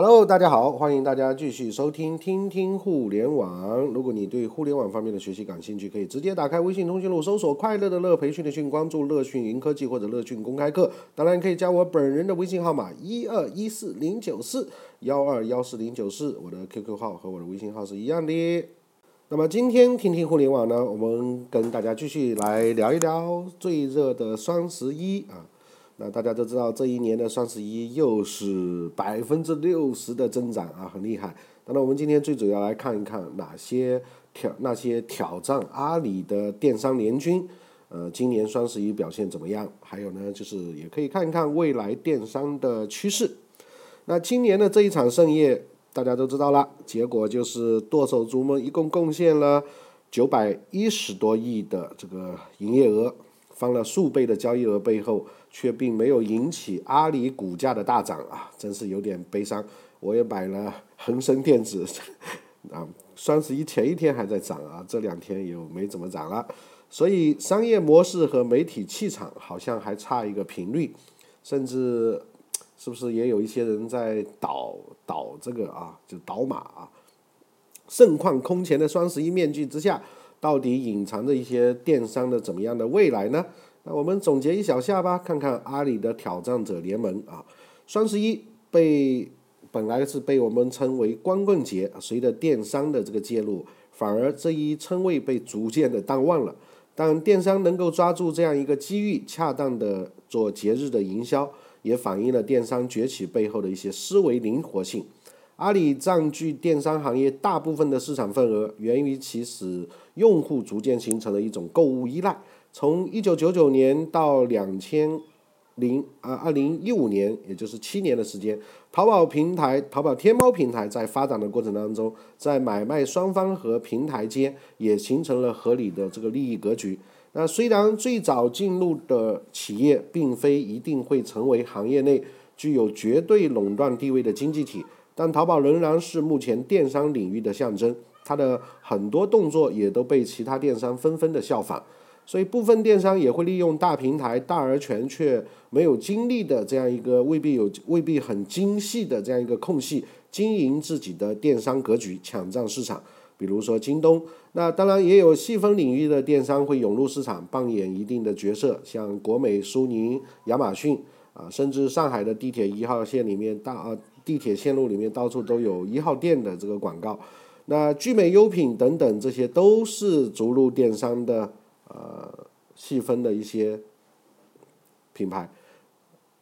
Hello，大家好，欢迎大家继续收听听听互联网。如果你对互联网方面的学习感兴趣，可以直接打开微信通讯录，搜索“快乐的乐培训的训”，关注“乐讯云科技”或者“乐讯公开课”。当然，可以加我本人的微信号码一二一四零九四幺二幺四零九四，我的 QQ 号和我的微信号是一样的。那么今天听听互联网呢，我们跟大家继续来聊一聊最热的双十一啊。那大家都知道，这一年的双十一又是百分之六十的增长啊，很厉害。那，我们今天最主要来看一看哪些挑那些挑战阿里的电商联军，呃，今年双十一表现怎么样？还有呢，就是也可以看一看未来电商的趋势。那今年的这一场盛宴，大家都知道了，结果就是剁手族们一共贡献了九百一十多亿的这个营业额，翻了数倍的交易额背后。却并没有引起阿里股价的大涨啊，真是有点悲伤。我也买了恒生电子，啊，双十一前一天还在涨啊，这两天又没怎么涨了。所以商业模式和媒体气场好像还差一个频率，甚至是不是也有一些人在倒倒这个啊，就倒马啊？盛况空前的双十一面具之下，到底隐藏着一些电商的怎么样的未来呢？那我们总结一小下吧，看看阿里的挑战者联盟啊。双十一被本来是被我们称为光棍节，随着电商的这个介入，反而这一称谓被逐渐的淡忘了。但电商能够抓住这样一个机遇，恰当的做节日的营销，也反映了电商崛起背后的一些思维灵活性。阿里占据电商行业大部分的市场份额，源于其使用户逐渐形成了一种购物依赖。从一九九九年到两千零啊二零一五年，也就是七年的时间，淘宝平台、淘宝天猫平台在发展的过程当中，在买卖双方和平台间也形成了合理的这个利益格局。那虽然最早进入的企业并非一定会成为行业内具有绝对垄断地位的经济体，但淘宝仍然是目前电商领域的象征。它的很多动作也都被其他电商纷纷的效仿。所以部分电商也会利用大平台大而全却没有精力的这样一个未必有未必很精细的这样一个空隙，经营自己的电商格局，抢占市场。比如说京东，那当然也有细分领域的电商会涌入市场，扮演一定的角色，像国美、苏宁、亚马逊啊，甚至上海的地铁一号线里面大啊地铁线路里面到处都有一号店的这个广告。那聚美优品等等，这些都是逐鹿电商的。呃，细分的一些品牌，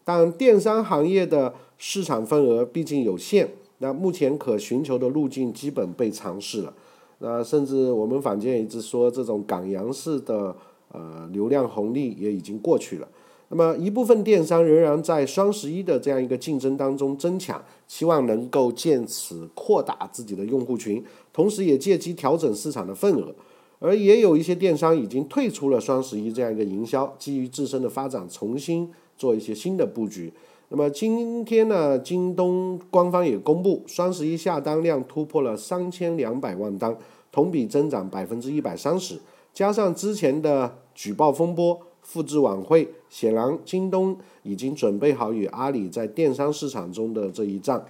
但电商行业的市场份额毕竟有限，那目前可寻求的路径基本被尝试了。那甚至我们坊间一直说，这种港洋式的呃流量红利也已经过去了。那么一部分电商仍然在双十一的这样一个竞争当中争抢，希望能够借此扩大自己的用户群，同时也借机调整市场的份额。而也有一些电商已经退出了双十一这样一个营销，基于自身的发展，重新做一些新的布局。那么今天呢，京东官方也公布，双十一下单量突破了三千两百万单，同比增长百分之一百三十。加上之前的举报风波、复制晚会，显然京东已经准备好与阿里在电商市场中的这一战。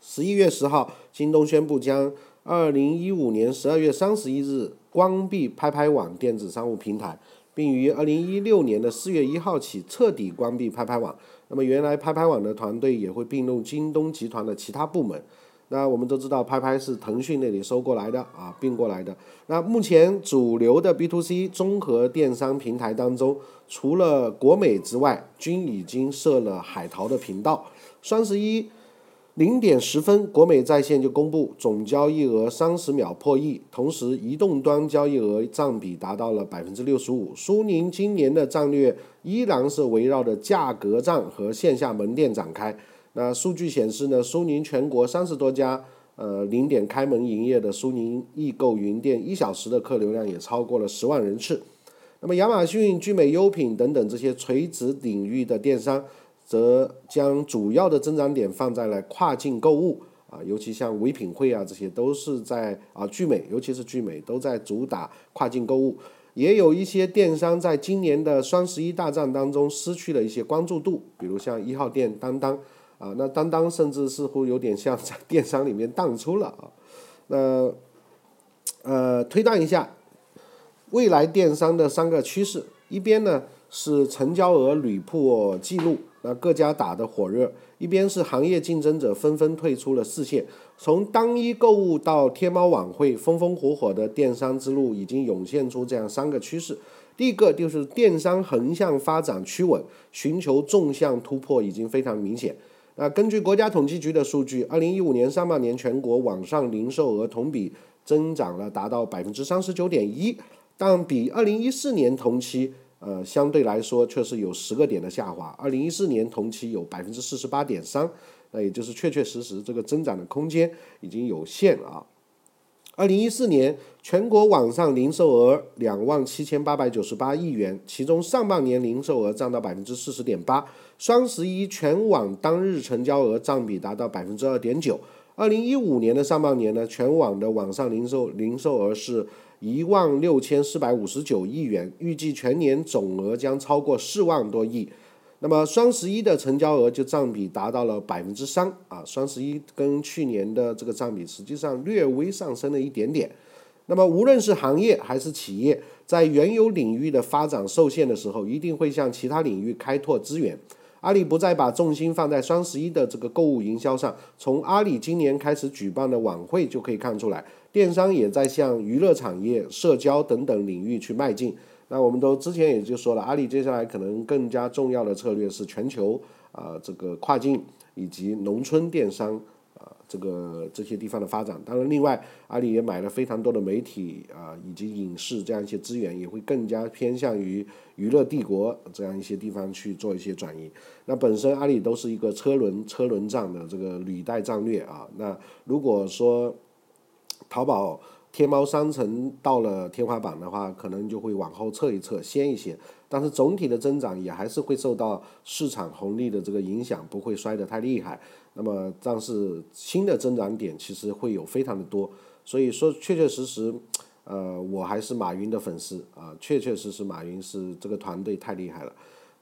十一月十号，京东宣布将。二零一五年十二月三十一日关闭拍拍网电子商务平台，并于二零一六年的四月一号起彻底关闭拍拍网。那么，原来拍拍网的团队也会并入京东集团的其他部门。那我们都知道，拍拍是腾讯那里收过来的啊，并过来的。那目前主流的 B to C 综合电商平台当中，除了国美之外，均已经设了海淘的频道。双十一。零点十分，国美在线就公布总交易额三十秒破亿，同时移动端交易额占比达到了百分之六十五。苏宁今年的战略依然是围绕着价格战和线下门店展开。那数据显示呢，苏宁全国三十多家呃，零点开门营业的苏宁易购云店，一小时的客流量也超过了十万人次。那么，亚马逊、聚美优品等等这些垂直领域的电商，则将主要的增长点放在了跨境购物啊，尤其像唯品会啊，这些都是在啊聚美，尤其是聚美都在主打跨境购物。也有一些电商在今年的双十一大战当中失去了一些关注度，比如像一号店当当。啊，那当当甚至似乎有点像在电商里面淡出了啊。那呃，推断一下未来电商的三个趋势：一边呢是成交额屡破纪录，那各家打得火热；一边是行业竞争者纷纷退出了视线。从当一购物到天猫晚会，风风火火的电商之路已经涌现出这样三个趋势。第一个就是电商横向发展趋稳，寻求纵向突破已经非常明显。那根据国家统计局的数据，二零一五年上半年全国网上零售额同比增长了达到百分之三十九点一，但比二零一四年同期，呃，相对来说却是有十个点的下滑。二零一四年同期有百分之四十八点三，那也就是确确实实这个增长的空间已经有限啊。二零一四年全国网上零售额两万七千八百九十八亿元，其中上半年零售额占到百分之四十点八。双十一全网当日成交额占比达到百分之二点九。二零一五年的上半年呢，全网的网上零售零售额是一万六千四百五十九亿元，预计全年总额将超过四万多亿。那么双十一的成交额就占比达到了百分之三啊，双十一跟去年的这个占比实际上略微上升了一点点。那么无论是行业还是企业，在原有领域的发展受限的时候，一定会向其他领域开拓资源。阿里不再把重心放在双十一的这个购物营销上，从阿里今年开始举办的晚会就可以看出来，电商也在向娱乐产业、社交等等领域去迈进。那我们都之前也就说了，阿里接下来可能更加重要的策略是全球啊这个跨境以及农村电商啊这个这些地方的发展。当然，另外阿里也买了非常多的媒体啊以及影视这样一些资源，也会更加偏向于娱乐帝国这样一些地方去做一些转移。那本身阿里都是一个车轮车轮战的这个履带战略啊。那如果说淘宝。天猫商城到了天花板的话，可能就会往后撤一撤，先一些。但是总体的增长也还是会受到市场红利的这个影响，不会摔得太厉害。那么，但是新的增长点其实会有非常的多。所以说，确确实实，呃，我还是马云的粉丝啊，确确实实马云是这个团队太厉害了。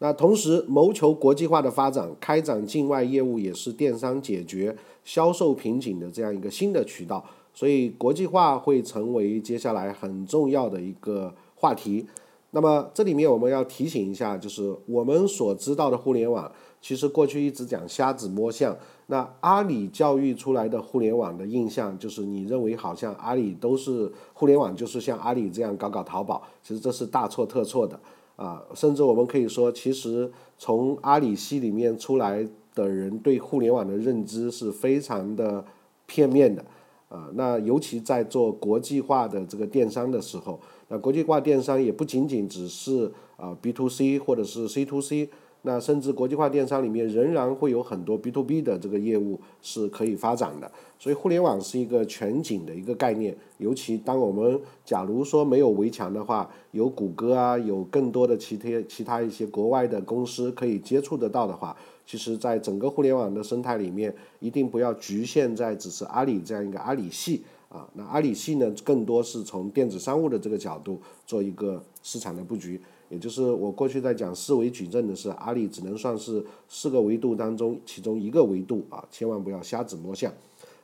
那同时，谋求国际化的发展，开展境外业务也是电商解决销售瓶颈的这样一个新的渠道。所以国际化会成为接下来很重要的一个话题。那么这里面我们要提醒一下，就是我们所知道的互联网，其实过去一直讲瞎子摸象。那阿里教育出来的互联网的印象，就是你认为好像阿里都是互联网，就是像阿里这样搞搞淘宝，其实这是大错特错的啊！甚至我们可以说，其实从阿里系里面出来的人对互联网的认知是非常的片面的。啊，那尤其在做国际化的这个电商的时候，那国际化电商也不仅仅只是啊 B to C 或者是 C to C，那甚至国际化电商里面仍然会有很多 B to B 的这个业务是可以发展的。所以互联网是一个全景的一个概念，尤其当我们假如说没有围墙的话，有谷歌啊，有更多的其他其他一些国外的公司可以接触得到的话。其实，在整个互联网的生态里面，一定不要局限在只是阿里这样一个阿里系啊。那阿里系呢，更多是从电子商务的这个角度做一个市场的布局。也就是我过去在讲四维矩阵的是，阿里只能算是四个维度当中其中一个维度啊，千万不要瞎子摸象。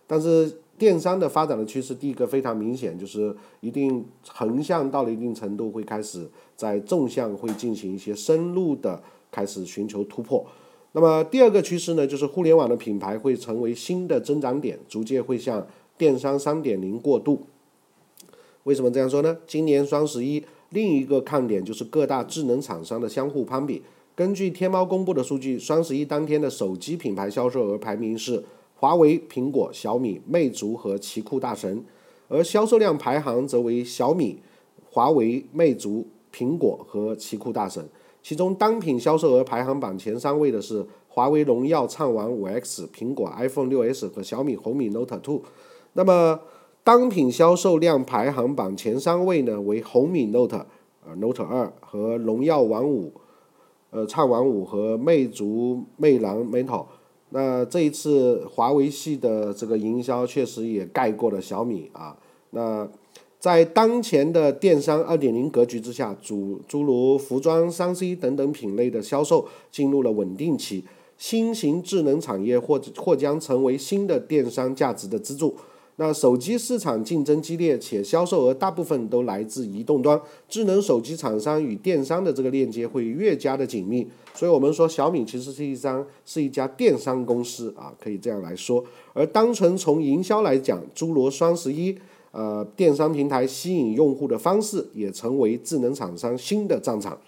但是电商的发展的趋势，第一个非常明显，就是一定横向到了一定程度，会开始在纵向会进行一些深入的开始寻求突破。那么第二个趋势呢，就是互联网的品牌会成为新的增长点，逐渐会向电商三点零过渡。为什么这样说呢？今年双十一另一个看点就是各大智能厂商的相互攀比。根据天猫公布的数据，双十一当天的手机品牌销售额排名是华为、苹果、小米、魅族和奇酷大神，而销售量排行则为小米、华为、魅族、苹果和奇酷大神。其中单品销售额排行榜前三位的是华为荣耀畅玩五 X、苹果 iPhone 6s 和小米红米 Note 2。那么单品销售量排行榜前三位呢为红米 Note，呃 Note 二和荣耀玩五，呃畅玩五和魅族魅蓝 Metal。那这一次华为系的这个营销确实也盖过了小米啊。那在当前的电商二点零格局之下，诸诸如服装、三 C 等等品类的销售进入了稳定期，新型智能产业或或将成为新的电商价值的支柱。那手机市场竞争激烈，且销售额大部分都来自移动端，智能手机厂商与电商的这个链接会越加的紧密。所以，我们说小米其实是一张是一家电商公司啊，可以这样来说。而单纯从营销来讲，诸如双十一，呃，电商平台吸引用户的方式也成为智能厂商新的战场。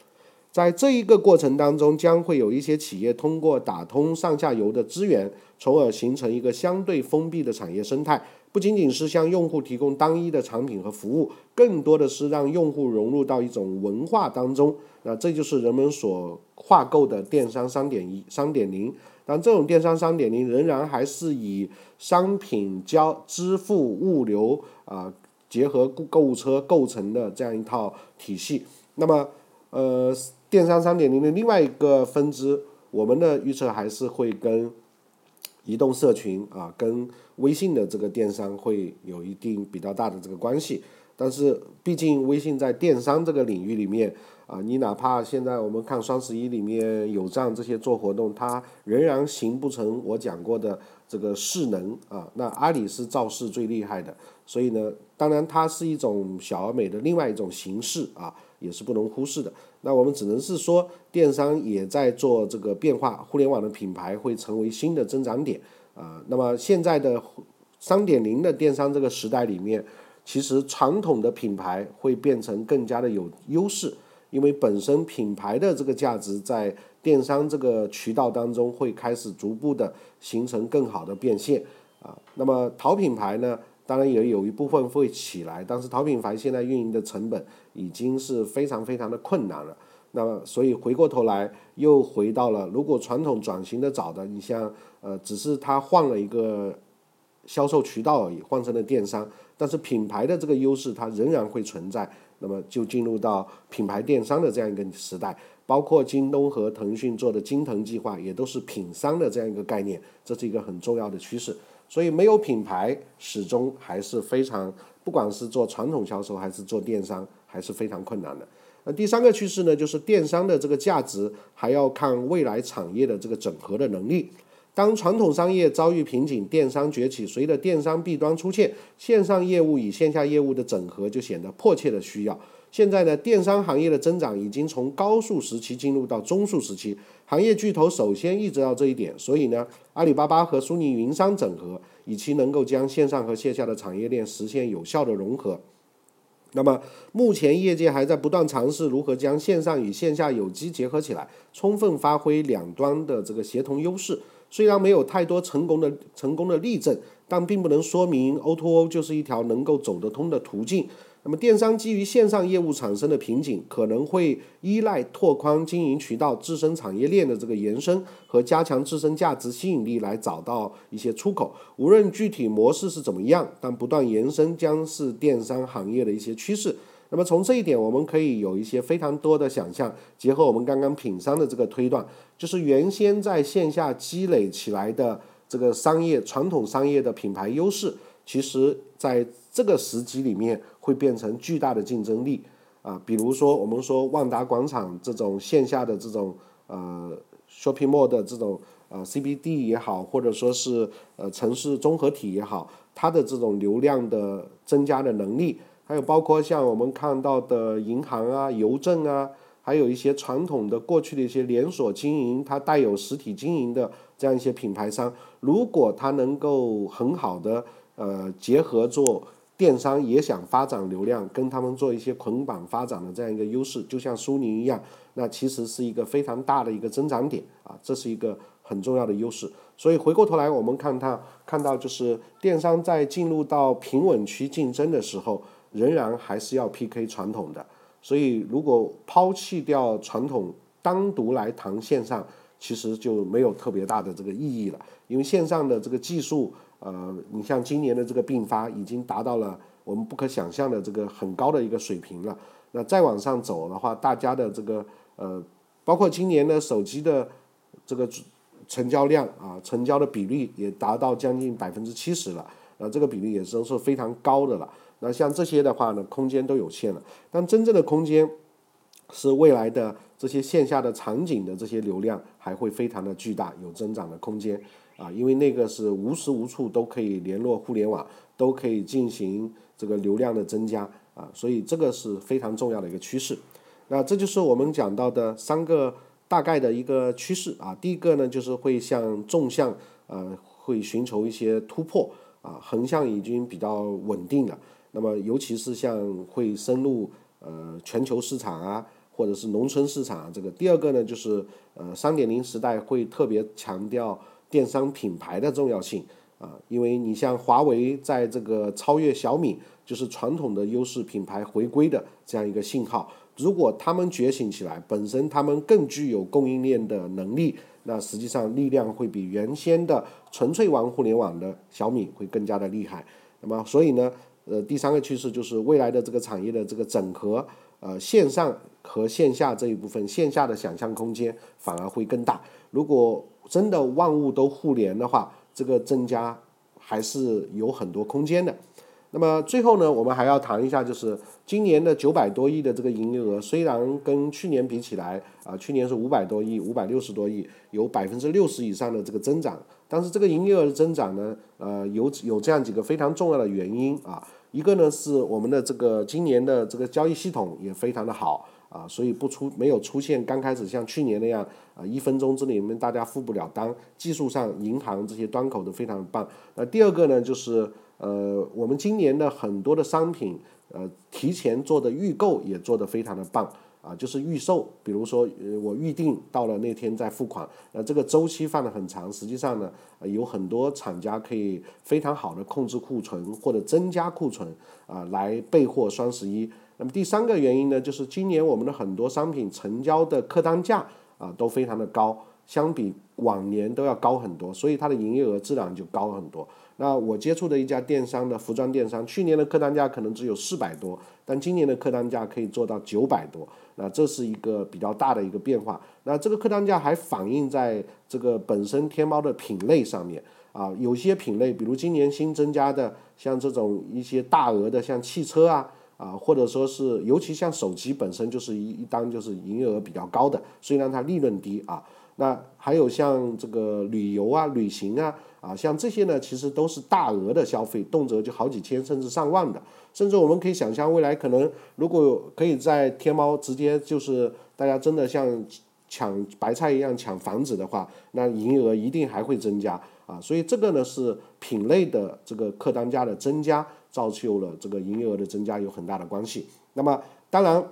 在这一个过程当中，将会有一些企业通过打通上下游的资源，从而形成一个相对封闭的产业生态。不仅仅是向用户提供单一的产品和服务，更多的是让用户融入到一种文化当中。那这就是人们所划构的电商三点一、三点零。但这种电商三点零仍然还是以商品交支付、物流啊结合购物车构成的这样一套体系。那么，呃，电商三点零的另外一个分支，我们的预测还是会跟。移动社群啊，跟微信的这个电商会有一定比较大的这个关系，但是毕竟微信在电商这个领域里面啊，你哪怕现在我们看双十一里面有账这些做活动，它仍然形不成我讲过的这个势能啊。那阿里是造势最厉害的，所以呢，当然它是一种小而美的另外一种形式啊。也是不能忽视的。那我们只能是说，电商也在做这个变化，互联网的品牌会成为新的增长点啊。那么现在的三点零的电商这个时代里面，其实传统的品牌会变成更加的有优势，因为本身品牌的这个价值在电商这个渠道当中会开始逐步的形成更好的变现啊。那么淘品牌呢？当然也有一部分会起来，但是淘品牌现在运营的成本已经是非常非常的困难了。那么，所以回过头来又回到了，如果传统转型的早的，你像呃，只是它换了一个销售渠道而已，换成了电商，但是品牌的这个优势它仍然会存在。那么就进入到品牌电商的这样一个时代，包括京东和腾讯做的京腾计划，也都是品商的这样一个概念，这是一个很重要的趋势。所以没有品牌，始终还是非常，不管是做传统销售还是做电商，还是非常困难的。那第三个趋势呢，就是电商的这个价值还要看未来产业的这个整合的能力。当传统商业遭遇瓶颈，电商崛起，随着电商弊端出现，线上业务与线下业务的整合就显得迫切的需要。现在呢，电商行业的增长已经从高速时期进入到中速时期，行业巨头首先意识到这一点，所以呢，阿里巴巴和苏宁云商整合，以期能够将线上和线下的产业链实现有效的融合。那么，目前业界还在不断尝试如何将线上与线下有机结合起来，充分发挥两端的这个协同优势。虽然没有太多成功的成功的例证，但并不能说明 O2O 就是一条能够走得通的途径。那么，电商基于线上业务产生的瓶颈，可能会依赖拓宽经营渠道、自身产业链的这个延伸和加强自身价值吸引力来找到一些出口。无论具体模式是怎么样，但不断延伸将是电商行业的一些趋势。那么，从这一点，我们可以有一些非常多的想象。结合我们刚刚品商的这个推断，就是原先在线下积累起来的这个商业传统商业的品牌优势，其实在这个时机里面。会变成巨大的竞争力啊，比如说我们说万达广场这种线下的这种呃 shopping mall 的这种呃 CBD 也好，或者说是呃城市综合体也好，它的这种流量的增加的能力，还有包括像我们看到的银行啊、邮政啊，还有一些传统的过去的一些连锁经营，它带有实体经营的这样一些品牌商，如果它能够很好的呃结合做。电商也想发展流量，跟他们做一些捆绑发展的这样一个优势，就像苏宁一样，那其实是一个非常大的一个增长点啊，这是一个很重要的优势。所以回过头来，我们看它看到就是电商在进入到平稳区竞争的时候，仍然还是要 PK 传统的。所以如果抛弃掉传统，单独来谈线上，其实就没有特别大的这个意义了，因为线上的这个技术。呃，你像今年的这个并发已经达到了我们不可想象的这个很高的一个水平了。那再往上走的话，大家的这个呃，包括今年的手机的这个成交量啊，成交的比例也达到将近百分之七十了。那这个比例也是都是非常高的了。那像这些的话呢，空间都有限了。但真正的空间是未来的这些线下的场景的这些流量还会非常的巨大，有增长的空间啊，因为那个是无时无处都可以联络互联网，都可以进行这个流量的增加啊，所以这个是非常重要的一个趋势。那这就是我们讲到的三个大概的一个趋势啊。第一个呢，就是会向纵向呃会寻求一些突破啊，横向已经比较稳定了。那么，尤其是像会深入呃全球市场啊，或者是农村市场啊，这个第二个呢，就是呃三点零时代会特别强调电商品牌的重要性啊，因为你像华为在这个超越小米，就是传统的优势品牌回归的这样一个信号。如果他们觉醒起来，本身他们更具有供应链的能力，那实际上力量会比原先的纯粹玩互联网的小米会更加的厉害。那么，所以呢？呃，第三个趋势就是未来的这个产业的这个整合，呃，线上和线下这一部分，线下的想象空间反而会更大。如果真的万物都互联的话，这个增加还是有很多空间的。那么最后呢，我们还要谈一下，就是今年的九百多亿的这个营业额，虽然跟去年比起来，啊，去年是五百多亿，五百六十多亿，有百分之六十以上的这个增长，但是这个营业额的增长呢，呃，有有这样几个非常重要的原因啊。一个呢是我们的这个今年的这个交易系统也非常的好啊，所以不出没有出现刚开始像去年那样啊一分钟之内面大家付不了单，技术上银行这些端口都非常棒。那第二个呢就是呃我们今年的很多的商品呃提前做的预购也做得非常的棒。啊，就是预售，比如说，呃，我预定到了那天再付款，那这个周期放得很长。实际上呢，有很多厂家可以非常好的控制库存或者增加库存啊，来备货双十一。那么第三个原因呢，就是今年我们的很多商品成交的客单价啊都非常的高，相比往年都要高很多，所以它的营业额自然就高很多。那我接触的一家电商的服装电商，去年的客单价可能只有四百多，但今年的客单价可以做到九百多，那这是一个比较大的一个变化。那这个客单价还反映在这个本身天猫的品类上面啊，有些品类，比如今年新增加的，像这种一些大额的，像汽车啊啊，或者说是尤其像手机本身就是一一单就是营业额比较高的，虽然它利润低啊。那还有像这个旅游啊、旅行啊，啊，像这些呢，其实都是大额的消费，动辄就好几千甚至上万的。甚至我们可以想象，未来可能如果可以在天猫直接就是大家真的像抢白菜一样抢房子的话，那营业额一定还会增加啊。所以这个呢是品类的这个客单价的增加，造就了这个营业额的增加有很大的关系。那么当然。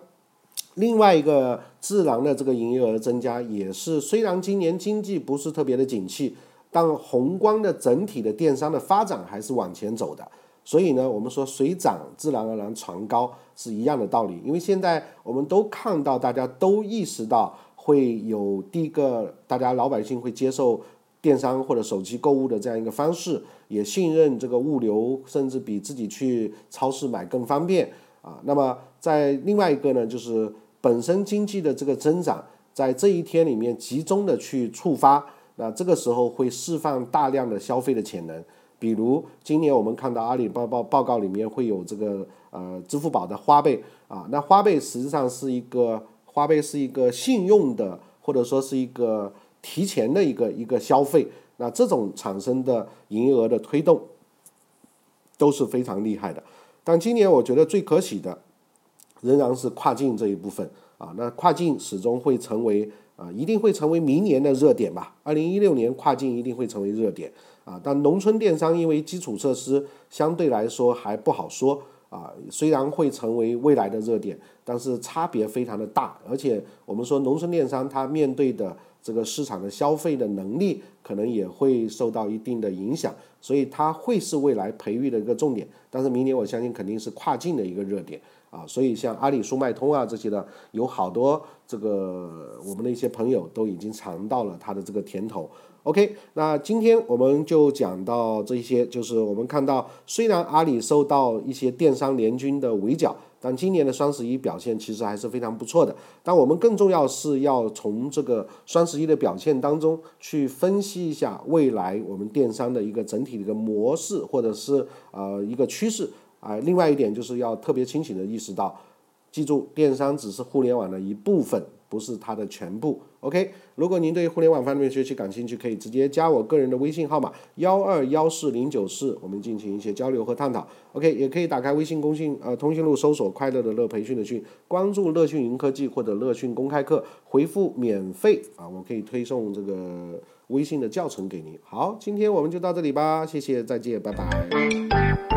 另外一个自然的这个营业额增加，也是虽然今年经济不是特别的景气，但宏观的整体的电商的发展还是往前走的。所以呢，我们说水涨自然而然船高是一样的道理。因为现在我们都看到，大家都意识到会有第一个，大家老百姓会接受电商或者手机购物的这样一个方式，也信任这个物流，甚至比自己去超市买更方便啊。那么在另外一个呢，就是。本身经济的这个增长，在这一天里面集中的去触发，那这个时候会释放大量的消费的潜能。比如今年我们看到阿里巴巴报告里面会有这个呃支付宝的花呗啊，那花呗实际上是一个花呗是一个信用的或者说是一个提前的一个一个消费，那这种产生的营业额的推动都是非常厉害的。但今年我觉得最可喜的。仍然是跨境这一部分啊，那跨境始终会成为啊，一定会成为明年的热点吧。二零一六年跨境一定会成为热点啊，但农村电商因为基础设施相对来说还不好说啊，虽然会成为未来的热点，但是差别非常的大，而且我们说农村电商它面对的这个市场的消费的能力可能也会受到一定的影响，所以它会是未来培育的一个重点。但是明年我相信肯定是跨境的一个热点。啊，所以像阿里速卖通啊这些的，有好多这个我们的一些朋友都已经尝到了它的这个甜头。OK，那今天我们就讲到这些，就是我们看到，虽然阿里受到一些电商联军的围剿，但今年的双十一表现其实还是非常不错的。但我们更重要是要从这个双十一的表现当中去分析一下未来我们电商的一个整体的一个模式，或者是呃一个趋势啊。另外一点就是要特别清醒的意识到，记住，电商只是互联网的一部分。不是它的全部，OK。如果您对互联网方面学习感兴趣，可以直接加我个人的微信号码幺二幺四零九四，我们进行一些交流和探讨，OK。也可以打开微信公信呃通讯录，搜索“快乐的乐培训的训”，关注“乐讯云科技”或者“乐讯公开课”，回复“免费”啊，我可以推送这个微信的教程给您。好，今天我们就到这里吧，谢谢，再见，拜拜。